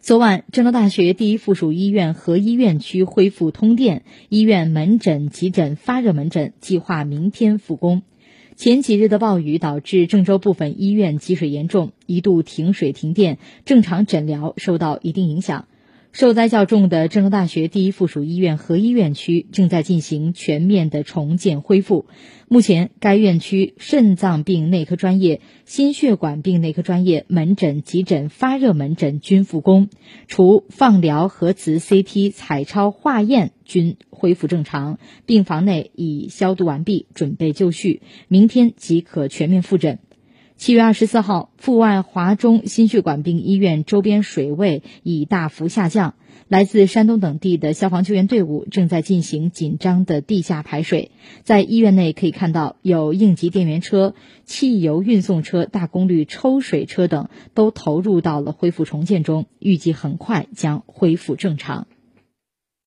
昨晚，郑州大学第一附属医院和医院区恢复通电，医院门诊、急诊、发热门诊计划明天复工。前几日的暴雨导致郑州部分医院积水严重，一度停水停电，正常诊疗受到一定影响。受灾较重的郑州大学第一附属医院和医院区正在进行全面的重建恢复。目前，该院区肾脏病内科专业、心血管病内科专业门诊、急诊、发热门诊均复工，除放疗、核磁、CT、彩超、化验均恢复正常，病房内已消毒完毕，准备就绪，明天即可全面复诊。七月二十四号，阜外华中心血管病医院周边水位已大幅下降。来自山东等地的消防救援队伍正在进行紧张的地下排水。在医院内可以看到，有应急电源车、汽油运送车、大功率抽水车等都投入到了恢复重建中，预计很快将恢复正常。